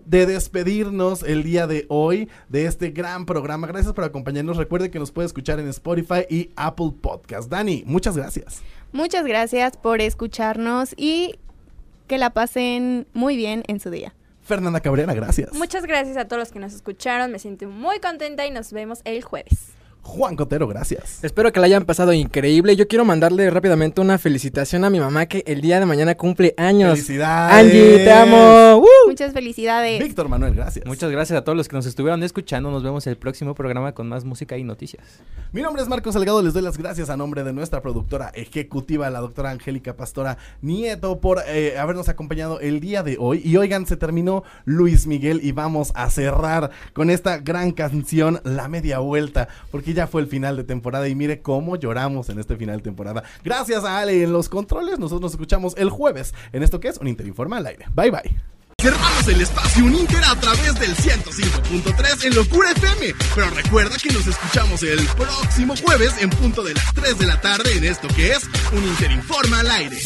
de despedirnos el día de hoy de este gran programa. Gracias por acompañarnos. Recuerde que nos puede escuchar en Spotify y Apple Podcast. Dani, muchas gracias. Muchas gracias por escucharnos y que la pasen muy bien en su día. Fernanda Cabrera, gracias. Muchas gracias a todos los que nos escucharon. Me siento muy contenta y nos vemos el jueves. Juan Cotero, gracias. Espero que la hayan pasado increíble. Yo quiero mandarle rápidamente una felicitación a mi mamá que el día de mañana cumple años. Felicidades. Angie, te amo. ¡Woo! Muchas felicidades. Víctor Manuel, gracias. Muchas gracias a todos los que nos estuvieron escuchando. Nos vemos el próximo programa con más música y noticias. Mi nombre es Marcos Salgado, les doy las gracias a nombre de nuestra productora ejecutiva, la doctora Angélica Pastora Nieto, por eh, habernos acompañado el día de hoy. Y oigan, se terminó Luis Miguel y vamos a cerrar con esta gran canción, La Media Vuelta, porque ya fue el final de temporada y mire cómo lloramos en este final de temporada. Gracias a Ale en los controles, nosotros nos escuchamos el jueves en esto que es un Interinforma al aire. Bye bye. Cerramos el espacio Uninter a través del 105.3 en Locura FM. Pero recuerda que nos escuchamos el próximo jueves en punto de las 3 de la tarde en esto que es un Interinforma al aire.